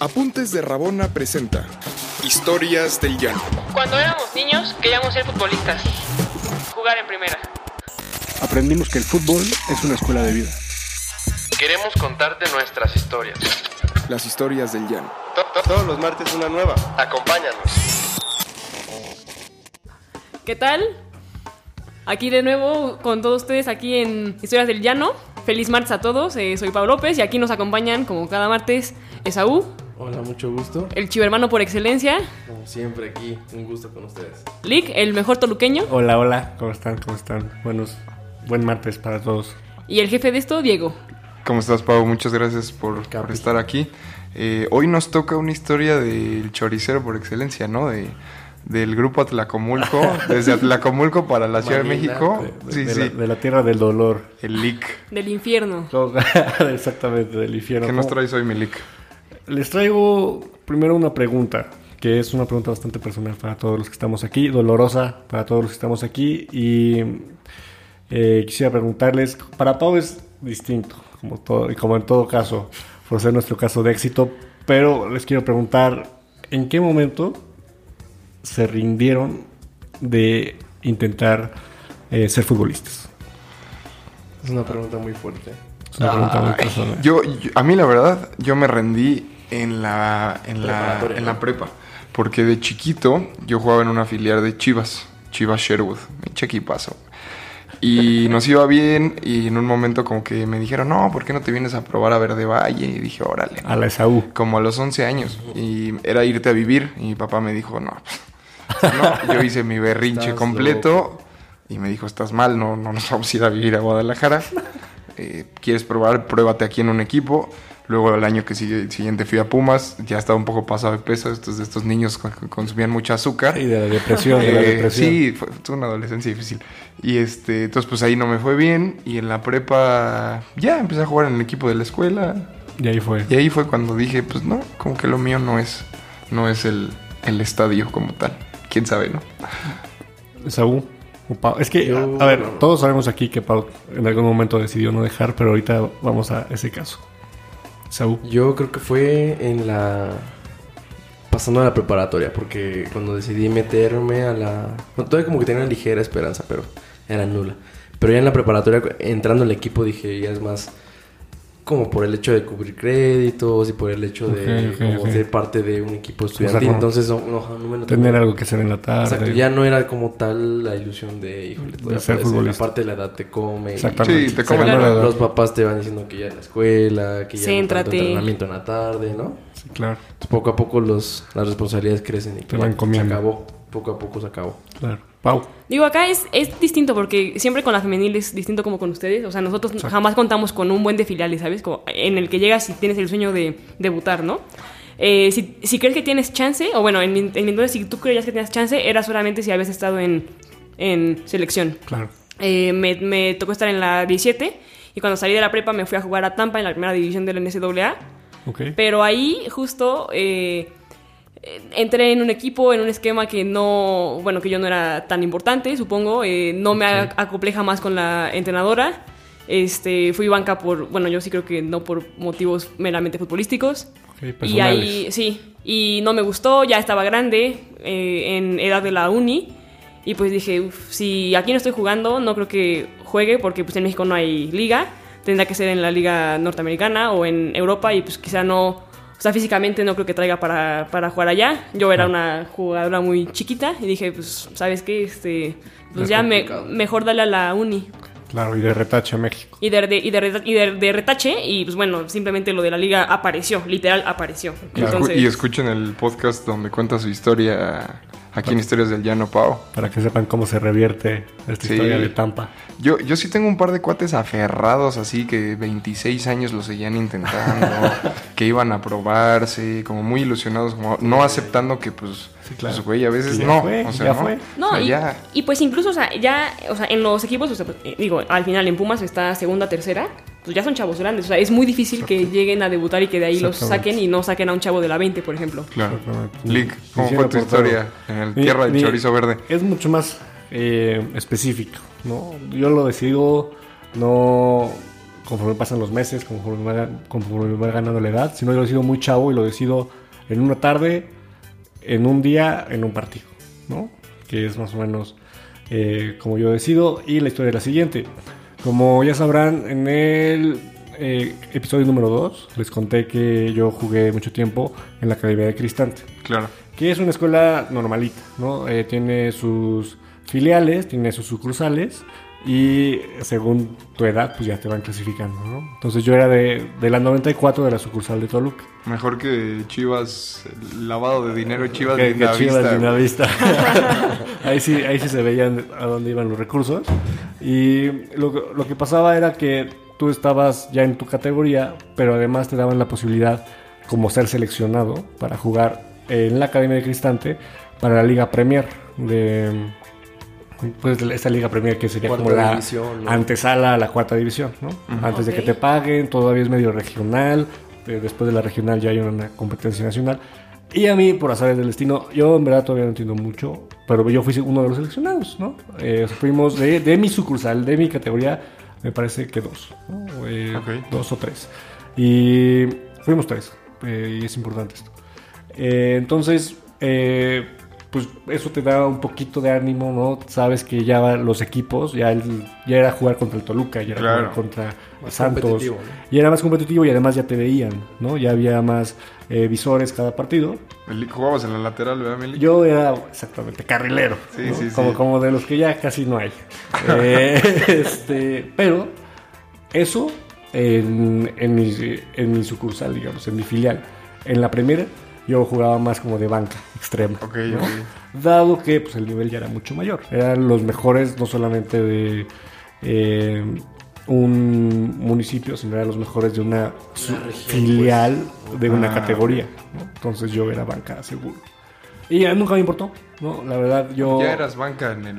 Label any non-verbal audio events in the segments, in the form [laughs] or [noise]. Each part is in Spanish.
Apuntes de Rabona presenta Historias del Llano. Cuando éramos niños queríamos ser futbolistas, jugar en primera. Aprendimos que el fútbol es una escuela de vida. Queremos contarte nuestras historias. Las historias del Llano. To- to- Todos los martes una nueva. Acompáñanos. ¿Qué tal? Aquí de nuevo con todos ustedes aquí en Historias del Llano. Feliz martes a todos, eh, soy Pablo López y aquí nos acompañan como cada martes Esaú, Hola, mucho gusto. el chivermano por excelencia, Como siempre aquí, un gusto con ustedes. Lick, el mejor toluqueño Hola, hola, ¿cómo están? ¿Cómo están? Buenos, buen martes para todos. y el jefe de esto, Diego. ¿Cómo estás, Pau? Muchas gracias por, estar aquí. Eh, hoy nos toca una historia del choricero por excelencia, ¿no? De, del grupo Atlacomulco, [laughs] desde Atlacomulco para la Ciudad de México. De, Sí, de sí, La, de la tierra del dolor. el LIC. Del infierno. [laughs] Exactamente, del infierno. ¿Qué nos traes hoy, mi LIC? Les traigo primero una pregunta, que es una pregunta bastante personal para todos los que estamos aquí, dolorosa para todos los que estamos aquí. Y eh, quisiera preguntarles, para Pau es distinto, como, todo, y como en todo caso, por ser nuestro caso de éxito, pero les quiero preguntar, ¿en qué momento se rindieron de intentar eh, ser futbolistas? Es una pregunta muy fuerte. Es una pregunta muy personal. Yo, yo- a mí la verdad, yo me rendí en la, en la, en la prepa. Porque de chiquito yo jugaba en una filial de Chivas, Chivas Sherwood, mi equipazo. Y [laughs] nos iba bien y en un momento como que me dijeron, no, ¿por qué no te vienes a probar a Verde Valle? Y dije, órale. A la Esaú. Como a los 11 años. Y era irte a vivir. Y mi papá me dijo, no. pues, no. Yo hice mi berrinche Estás completo. loco. Y me dijo, estás mal, no, no nos vamos a ir a vivir a Guadalajara. Eh, ¿Quieres probar? Pruébate aquí en un equipo. Luego el año que sigue, siguiente fui a Pumas. Ya estaba un poco pasado de peso. Estos, estos niños con- consumían mucha azúcar. Y de la depresión, de la Eh, depresión. Sí, fue, fue una adolescencia difícil. Y este, entonces pues ahí no me fue bien. Y en la prepa ya empecé a jugar en el equipo de la escuela. Y ahí fue. Y ahí fue cuando dije, pues no, como que lo mío no es, no es el, el estadio como tal. Quién sabe, ¿no? Saúl. Es que, a ver, todos sabemos aquí que Pau en algún momento decidió no dejar, pero ahorita vamos a ese caso. Yo creo que fue en la... Pasando a la preparatoria, porque cuando decidí meterme a la... Todavía como que tenía ligera esperanza, pero era nula. Pero ya en la preparatoria, entrando al equipo, dije, ya es más como por el hecho de cubrir créditos y por el hecho de como ser parte de un equipo estudiantil. Entonces, no, no, no me lo Tener algo que hacer en la tarde. Exacto, ya no era como tal la ilusión de, híjole, todavía ser futbolista. Aparte la edad te come. y- Exactamente. Sí, te come la edad. Los papás te van diciendo que ya en la escuela, que ya no Céntrate. tanto entrenamiento en la tarde, ¿no? Sí, claro, Entonces, poco a poco los, las responsabilidades crecen y Te ya van comiendo. se acabó. Poco a poco se acabó. claro. Pau. Digo, acá es, es distinto porque siempre con la femenil es distinto como con ustedes. O sea, nosotros jamás contamos con un buen de filiales, ¿sabes? Como en el que llegas y tienes el sueño de debutar, ¿no? Eh, si, si crees que tienes chance, o bueno, en, mi- en mi entonces, si tú creías que tenías chance, era solamente si habías estado en, en selección. Claro. Eh, me, me tocó estar en la 17 y cuando salí de la prepa me fui a jugar a Tampa en la primera división de la NCAA. Ok. Pero ahí justo eh, entré en un equipo, en un esquema que no, bueno, que yo no era tan importante, supongo. eh, no me acoplé jamás con la entrenadora. Este, fui banca por, bueno, yo sí creo que no por motivos meramente futbolísticos. Ok, Y ahí, sí, y no me gustó, ya estaba grande, eh, en edad de la uni. Y pues dije, "Uf, si aquí no estoy jugando, no creo que juegue porque pues en México no hay liga. Tendrá que ser en la liga norteamericana o en Europa y pues quizá no, o sea, físicamente no creo que traiga para, para jugar allá. Yo era una jugadora muy chiquita y dije, pues, ¿sabes qué? Este, pues Es ya me, mejor dale a la uni. Claro, y de retache a México. Y de, de- y, de, y de- retache, y pues bueno, simplemente lo de la liga apareció, literal apareció. Escu- Entonces, Y escuchen el podcast donde cuenta su historia aquí en Historias del Llano, Pau. Para que sepan cómo se revierte esta Sí. historia de Tampa. Yo, yo sí tengo un par de cuates aferrados así que 26 años lo seguían intentando, [laughs] que iban a probarse, como muy ilusionados, como no aceptando que pues, Sí, claro. pues, güey, a veces Ya no. fue, o sea, ya no. fue. No, O sea, y, ya. y pues incluso, o sea, ya, o sea, en los equipos, o sea, pues, eh, digo, al final en Pumas está segunda, tercera, pues ya son chavos grandes, o sea, es muy difícil que lleguen a debutar y que de ahí los saquen y no saquen a un chavo de la 20, por ejemplo. Claro. Lick, ¿cómo fue tu historia en el Mi- Tierra del mi- Chorizo Verde? Es mucho más eh, específico, ¿no? Yo lo decido no conforme pasan los meses, conforme va, conforme va ganando la edad, sino yo lo decido muy chavo y lo decido en una tarde, en un día, en un partido, ¿no? Que es más o menos eh, como yo decido. Y la historia es la siguiente. Como ya sabrán, en el eh, episodio número 2 les conté que yo jugué mucho tiempo en la Academia de Cristante Claro. que es una escuela normalita, ¿no? Eh, tiene sus filiales, tiene sus sucursales y según tu edad, pues ya te van clasificando, ¿no? Entonces yo era de, de la 94 de la sucursal de Toluca. Mejor que Chivas, el lavado de dinero Chivas Que- de que Chivas. Lindavista. [laughs] ahí, sí, ahí sí se veían a dónde iban los recursos. Y lo, que- lo que pasaba era que tú estabas ya en tu categoría, pero además te daban la posibilidad como ser seleccionado para jugar en la Academia de Cristante para la Liga Premier de pues esta Liga Premier que sería Cuarta como la división, ¿no? antesala a la cuarta división, ¿no? Antes de Ok. que te paguen, todavía es medio regional, eh, después de la regional ya hay una competencia nacional. Y a mí, por azares del destino, yo en verdad todavía no entiendo mucho, pero yo fui uno de los seleccionados, ¿no? Eh, fuimos de, de mi sucursal, de mi categoría, me parece que dos, ¿no? Eh, Ok. dos o tres. Y fuimos tres, eh, y es importante esto. Eh, entonces, eh, pues eso te da un poquito de ánimo, ¿no? Sabes que ya los equipos, ya, el- ya era jugar contra el Toluca, ya era Claro. jugar contra Más Santos. competitivo, ¿no? Y era más competitivo y además ya te veían, ¿no? Ya había más eh, visores cada partido. Jugabas en la lateral, ¿verdad, Meli? Yo era exactamente carrilero. Sí, ¿no? sí, sí. como, como de los que ya casi no hay. [laughs] Eh, [laughs] este, pero eso en, en, mi, en mi sucursal, digamos, en mi filial. En la primera yo jugaba más como de banca extrema. Ok, ¿no? Dado que pues, el nivel ya era mucho mayor. Eran los mejores no solamente de eh, un municipio, sino eran los mejores de una filial de una Ah, categoría. ¿no? Entonces yo era banca seguro. Y ya nunca me importó, ¿no? La verdad, yo... Ya eras banca en el...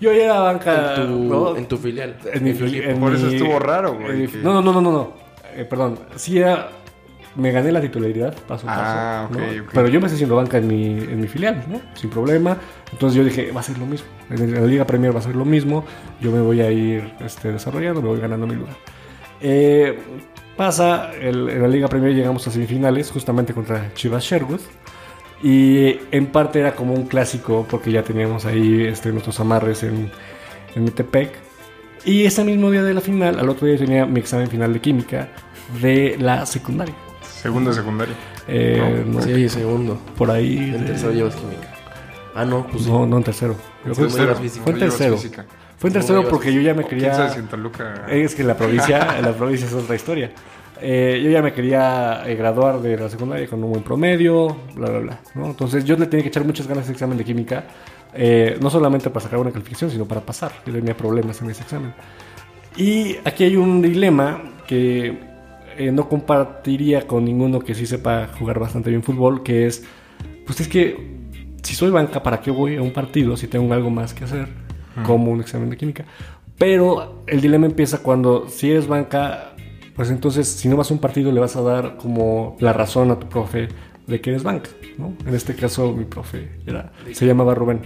Yo ya era banca... En tu, ¿no? en tu filial. En mi en Por eso estuvo raro, güey, que- No, no, no, no, no. Eh, perdón. Sí era... Me gané la titularidad paso a paso. Ah, ok. Pero yo me estoy haciendo banca en mi, en mi filial, ¿no? Sin problema. Entonces yo dije, va a ser lo mismo. En la Liga Premier va a ser lo mismo. Yo me voy a ir este, desarrollando, me voy ganando mi lugar. Eh, pasa, el- en la Liga Premier llegamos a semifinales, justamente contra Chivas Sherwood. Y en parte era como un clásico, porque ya teníamos ahí este, nuestros amarres en, en Metepec. Y ese mismo día de la final, al otro día tenía mi examen final de química de la secundaria. Segundo de secundaria. Eh, no, segundo. por ahí. En de- tercero llevas química. Ah, no, pues no, no en tercero. Yo fue, Tercero. fue en tercero. Fue en ¿Cómo tercero porque yo ya me ¿Quién sabe quería. Es que la provincia, [laughs] la provincia es otra historia. Eh, yo ya me quería eh, graduar de la secundaria con un buen promedio, bla, bla, bla. ¿no? Entonces yo le tenía que echar muchas ganas a ese examen de química, eh, no solamente para sacar una calificación, sino para pasar. Yo tenía problemas en ese examen. Y aquí hay un dilema que eh, no compartiría con ninguno que sí sepa jugar bastante bien fútbol, que es, pues es que si soy banca, ¿para qué voy a un partido si tengo algo más que hacer? Como un examen de química. Pero el dilema empieza cuando si eres banca, pues entonces si no vas a un partido le vas a dar como la razón a tu profe de que eres banca, ¿no? En este caso mi profe era, se llamaba Rubén.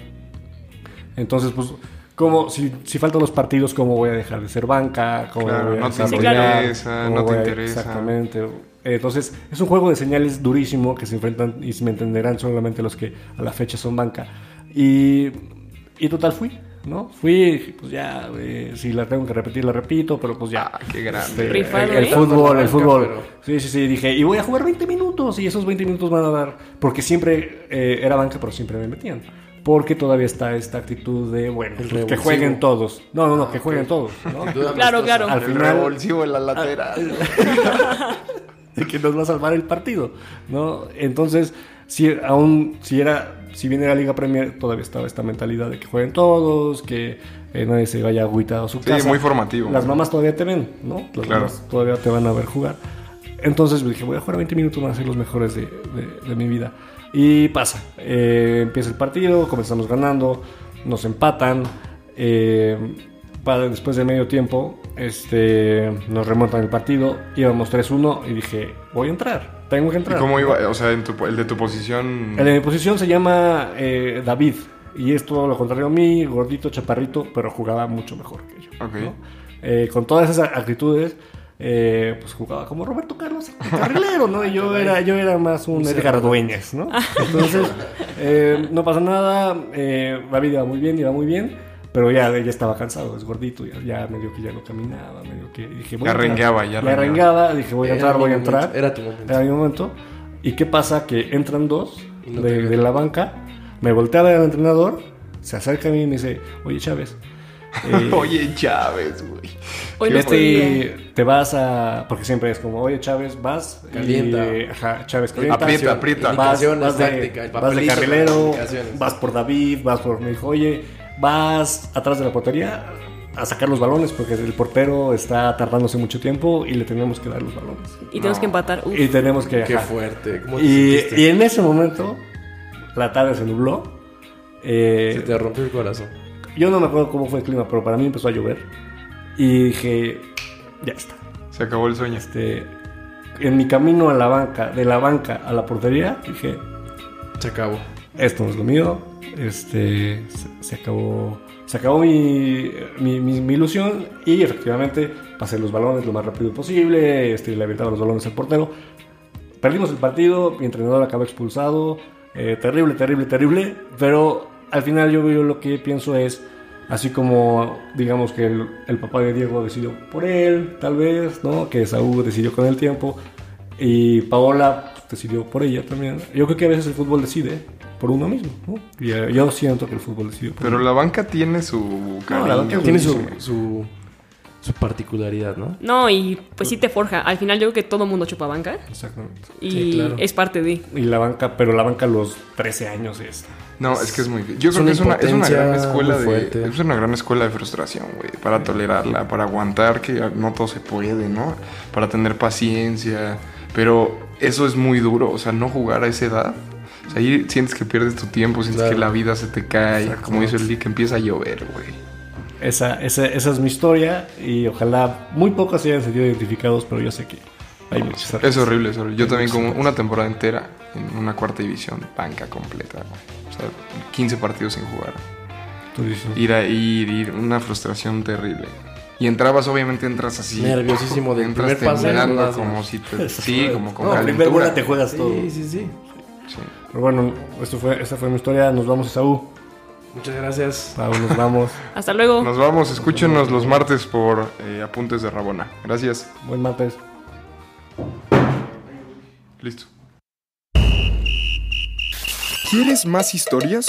Entonces, pues, como si, si faltan los partidos, ¿cómo voy a dejar de ser banca? ¿Cómo Claro, voy a no te desarrollar? interesa, ¿Cómo no te voy a- interesa. Exactamente. Entonces, es un juego de señales durísimo que se enfrentan y se me entenderán solamente los que a la fecha son banca. Y, y total fui, ¿no? Fui, y dije, pues ya, eh, si la tengo que repetir, la repito, pero pues ya. Ah, qué grande. Este, Rifado, el, el ¿eh? fútbol, el fútbol. pero- Sí, sí, sí. Dije, y voy a jugar 20 minutos. Y esos 20 minutos van a dar. Porque siempre eh, era banca, pero siempre me metían. Porque todavía está esta actitud de, bueno, El pues, que jueguen todos. No, no, no, que jueguen todos. ¿no? [laughs] Duda Claro, claro. Al El final, revulsivo en la lateral. [laughs] de que nos va a salvar el partido, ¿no? Entonces, si aún, si era, si bien era Liga Premier, todavía estaba esta mentalidad de que jueguen todos, que eh, nadie se vaya agüitado a su Sí, casa. muy formativo. Las mamás todavía te ven, ¿no? Las Claro. mamás todavía te van a ver jugar. Entonces dije, voy a jugar 20 minutos, van a ser los mejores de, de- de mi vida. Y pasa, eh, empieza el partido, comenzamos ganando, nos empatan. eh, para después de medio tiempo, este, nos remontan el partido, íbamos 3-1 y dije, voy a entrar, tengo que ¿Y entrar. cómo iba? O sea, en tu- el de tu posición... El de mi posición se llama eh, David. Y es todo lo contrario a mí, gordito, chaparrito, pero jugaba mucho mejor que yo. Con todas esas actitudes, eh, pues jugaba como Roberto Carlos, [laughs] carrilero, ¿no? Y yo era, yo era más un Edgar Dueñas, ¿no? [laughs] Entonces, eh, no pasa nada, eh, David iba muy bien, iba muy bien, pero ya, ya estaba cansado, es gordito, ya, ya medio que ya no caminaba, medio que dije, voy Ya rengueaba, ya rengueaba. dije, voy a entrar, voy a momento, entrar. era tu momento. Era mi momento. ¿Y qué pasa? Que entran dos no de, de la banca, me voltea al entrenador, se acerca a mí y me dice, oye Chávez, eh, Oye, Chávez, güey. No este, te vas a. Porque siempre es como, oye, Chávez, vas. Calienta. y, ajá, Chávez, calienta. Aprieta, aprieta. Vas, vas, de, vas de carrilero, vas por David, vas por. Me dijo, oye, vas atrás de la portería a sacar los balones porque el portero está tardándose mucho tiempo y le tenemos que dar los balones. Y tenemos que empatar. Uf. Y tenemos que. Qué fuerte. ¿Cómo te Y, sentiste? y en ese momento, la tarde se nubló. eh, Se te rompió el corazón. Yo no me acuerdo cómo fue el clima, pero para mí empezó a llover. Y dije, ya está. Se acabó el sueño. Este, en mi camino a la banca, de la banca a la portería, dije, Se acabó. esto no es lo mío. Este, se, se acabó, se acabó mi, mi, mi- mi ilusión y efectivamente pasé los balones lo más rápido posible. Este, le aventaba los balones al portero. Perdimos el partido, mi entrenador acabó expulsado. eh, terrible, terrible, terrible. Pero al final yo, yo lo que pienso es, así como digamos que el, el papá de Diego decidió por él, tal vez, ¿no? Que Saúl decidió con el tiempo. Y Paola pues, decidió por ella también. Yo creo que a veces el fútbol decide por uno mismo, ¿no? Y eh, yo siento que el fútbol decide por Pero uno la banca tiene su cariño. banca es Tiene su, su, su particularidad, ¿no? No, y pues sí te forja. Al final yo creo que todo mundo chupa banca. Exactamente. Y Sí, claro. es parte de. Y la banca, pero la banca a los 13 años es... No, es que es muy... Yo Es creo que es una una, es una gran escuela de... fuerte. Es una gran escuela de frustración, güey. Para tolerarla, para aguantar que no todo se puede, ¿no? Para tener paciencia. Pero eso es muy duro. O sea, no jugar a esa edad. O sea, ahí sientes que pierdes tu tiempo, sientes Claro. que la vida se te cae. Como dice el Lee, que empieza a llover, güey. Esa, esa, esa es mi historia y ojalá muy pocos se hayan sentido identificados, pero yo sé que hay muchos. Es horrible, es horrible. Yo también como una temporada entera en una cuarta división, banca completa. O sea, 15 partidos sin jugar. Tú dices, Ir a ir, ir, una frustración terrible. Y entrabas, obviamente entras así. Nerviosísimo del entras primer temblando como si te, [laughs] sí, como con no, calentura. bola te juegas todo. Sí, sí, sí. Sí. Pero bueno, esto fue, esta fue mi historia. Nos vamos a Saúl. Muchas gracias. Saúl, nos vamos. [laughs] Hasta luego. Nos vamos, escúchenos los martes por eh, Apuntes de Rabona. Gracias. Buen martes. Listo. ¿Quieres más historias?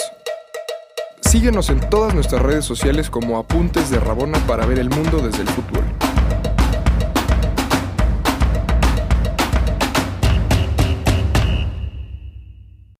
Síguenos en todas nuestras redes sociales como Apuntes de Rabona para ver el mundo desde el fútbol.